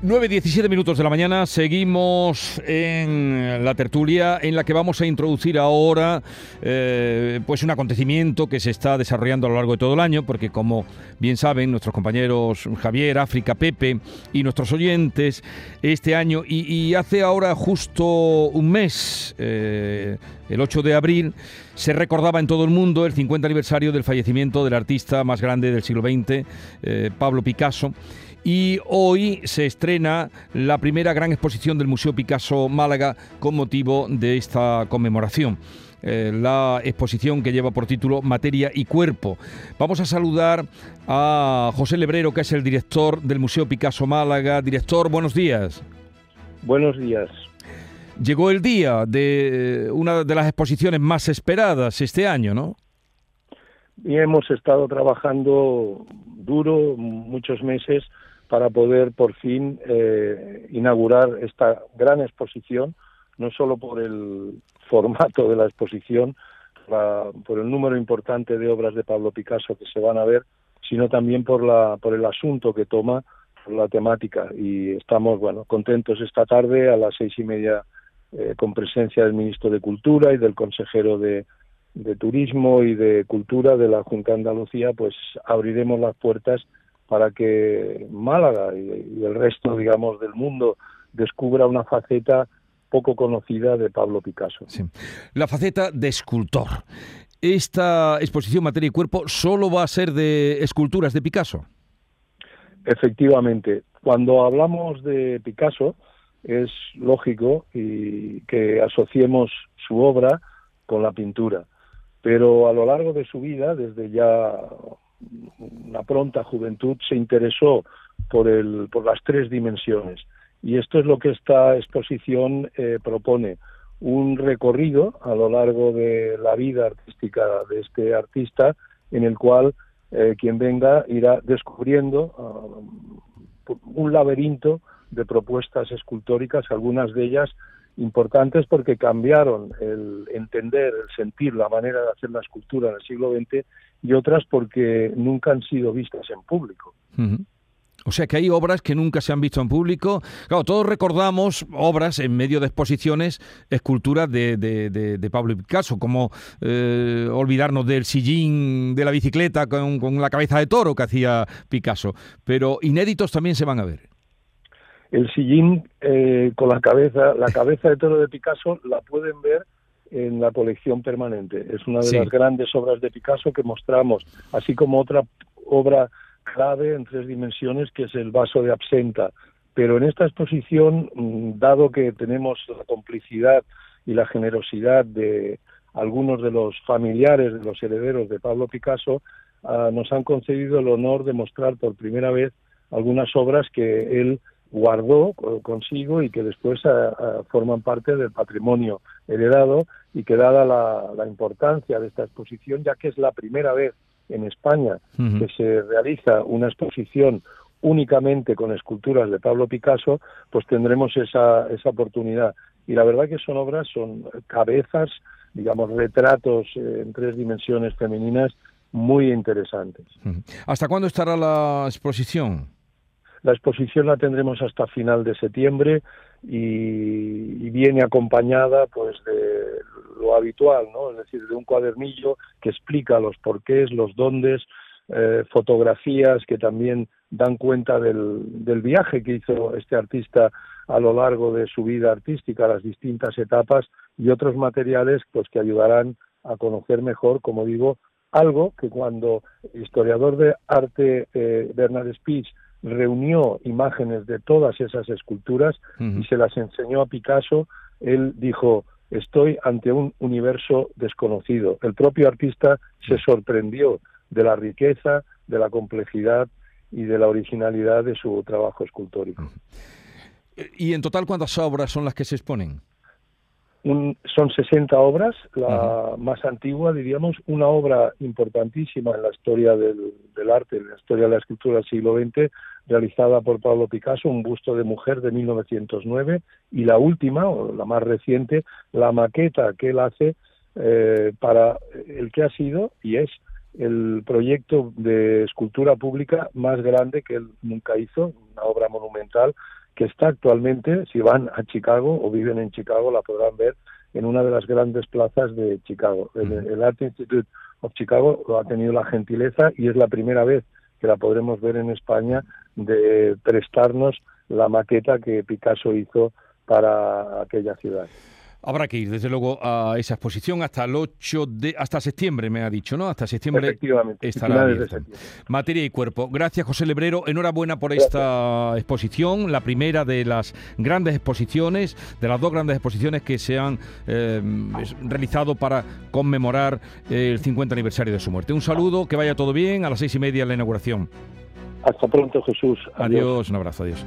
9.17 minutos de la mañana, seguimos en la tertulia en la que vamos a introducir ahora eh, pues un acontecimiento que se está desarrollando a lo largo de todo el año, porque como bien saben nuestros compañeros Javier, África, Pepe y nuestros oyentes, este año y, hace ahora justo un mes, eh, el 8 de abril, se recordaba en todo el mundo el 50 aniversario del fallecimiento del artista más grande del siglo XX, eh, Pablo Picasso y hoy se estrena la primera gran exposición del Museo Picasso Málaga con motivo de esta conmemoración. Eh, la exposición que lleva por título Materia y Cuerpo. Vamos a saludar a José Lebrero, que es el director del Museo Picasso Málaga. Director, buenos días. Buenos días. Llegó el día de una de las exposiciones más esperadas este año, ¿no? Y hemos estado trabajando duro muchos meses para poder por fin eh, inaugurar esta gran exposición, no solo por el formato de la exposición, por el número importante de obras de Pablo Picasso que se van a ver, sino también por, la, por el asunto que toma, por la temática. Y estamos bueno, contentos esta tarde a las seis y media eh, con presencia del ministro de Cultura y del consejero de, de Turismo y de Cultura de la Junta Andalucía, pues abriremos las puertas para que Málaga y, el resto, digamos, del mundo descubra una faceta poco conocida de Pablo Picasso. La faceta de escultor. ¿Esta exposición Materia y Cuerpo solo va a ser de esculturas de Picasso? Efectivamente. Cuando hablamos de Picasso, es lógico y que asociemos su obra con la pintura. Pero a lo largo de su vida, desde ya una pronta juventud se interesó por, el, por las tres dimensiones. Y esto es lo que esta exposición eh, propone, un recorrido a lo largo de la vida artística de este artista, en el cual eh, quien venga irá descubriendo ah, un laberinto de propuestas escultóricas, algunas de ellas importantes porque cambiaron el entender, el sentir, la manera de hacer la escultura en el siglo XX y otras porque nunca han sido vistas en público. O sea que hay obras que nunca se han visto en público. Claro, todos recordamos obras en medio de exposiciones, esculturas de, de, Pablo Picasso, como eh, olvidarnos del sillín de la bicicleta con la cabeza de toro que hacía Picasso. Pero inéditos también se van a ver el sillín eh, con la cabeza, la cabeza de toro de Picasso la pueden ver en la colección permanente. Es una de las grandes obras de Picasso que mostramos, así como otra obra clave en tres dimensiones que es el vaso de absenta. Pero en esta exposición, mm, dado que tenemos la complicidad y la generosidad de algunos de los familiares de los herederos de Pablo Picasso, ah, nos han concedido el honor de mostrar por primera vez algunas obras que él guardó consigo y que después eh, eh, forman parte del patrimonio heredado y que dada la, importancia de esta exposición, ya que es la primera vez en España que se realiza una exposición únicamente con esculturas de Pablo Picasso, pues tendremos esa, esa oportunidad. Y la verdad que son obras, son cabezas, digamos, retratos eh, en tres dimensiones femeninas muy interesantes. ¿Hasta cuándo estará la exposición? La exposición la tendremos hasta final de septiembre y, viene acompañada pues de lo habitual, ¿no? Es decir, de un cuadernillo que explica los porqués, los dóndes, eh, fotografías que también dan cuenta del, del viaje que hizo este artista a lo largo de su vida artística, las distintas etapas y otros materiales pues que ayudarán a conocer mejor, como digo, algo que cuando el historiador de arte eh, Bernard Speech reunió imágenes de todas esas esculturas y se las enseñó a Picasso, él dijo, estoy ante un universo desconocido. El propio artista se sorprendió de la riqueza, de la complejidad y de la originalidad de su trabajo escultórico. ¿Y en total cuántas obras son las que se exponen? Son 60 obras, la más antigua, diríamos, una obra importantísima en la historia del, arte, en la historia de la escultura del siglo XX, realizada por Pablo Picasso, un busto de mujer de 1909, y la última, o la más reciente, la maqueta que él hace eh, para el que ha sido y es el proyecto de escultura pública más grande que él nunca hizo, una obra monumental que está actualmente, si van a Chicago o viven en Chicago, la podrán ver en una de las grandes plazas de Chicago. El, Art Institute of Chicago lo ha tenido la gentileza y es la primera vez que la podremos ver en España de prestarnos la maqueta que Picasso hizo para aquella ciudad. Habrá que ir, desde luego, a esa exposición hasta el 8 de... hasta septiembre, me ha dicho, ¿no? Hasta septiembre Efectivamente, estará. Materia y cuerpo. Gracias, José Lebrero. Enhorabuena por esta exposición, la primera de las grandes exposiciones, de las dos grandes exposiciones que se han eh, realizado para conmemorar el 50 aniversario de su muerte. Un saludo, que vaya todo bien, a las seis y media la inauguración. Hasta pronto, Jesús. adiós un abrazo, adiós.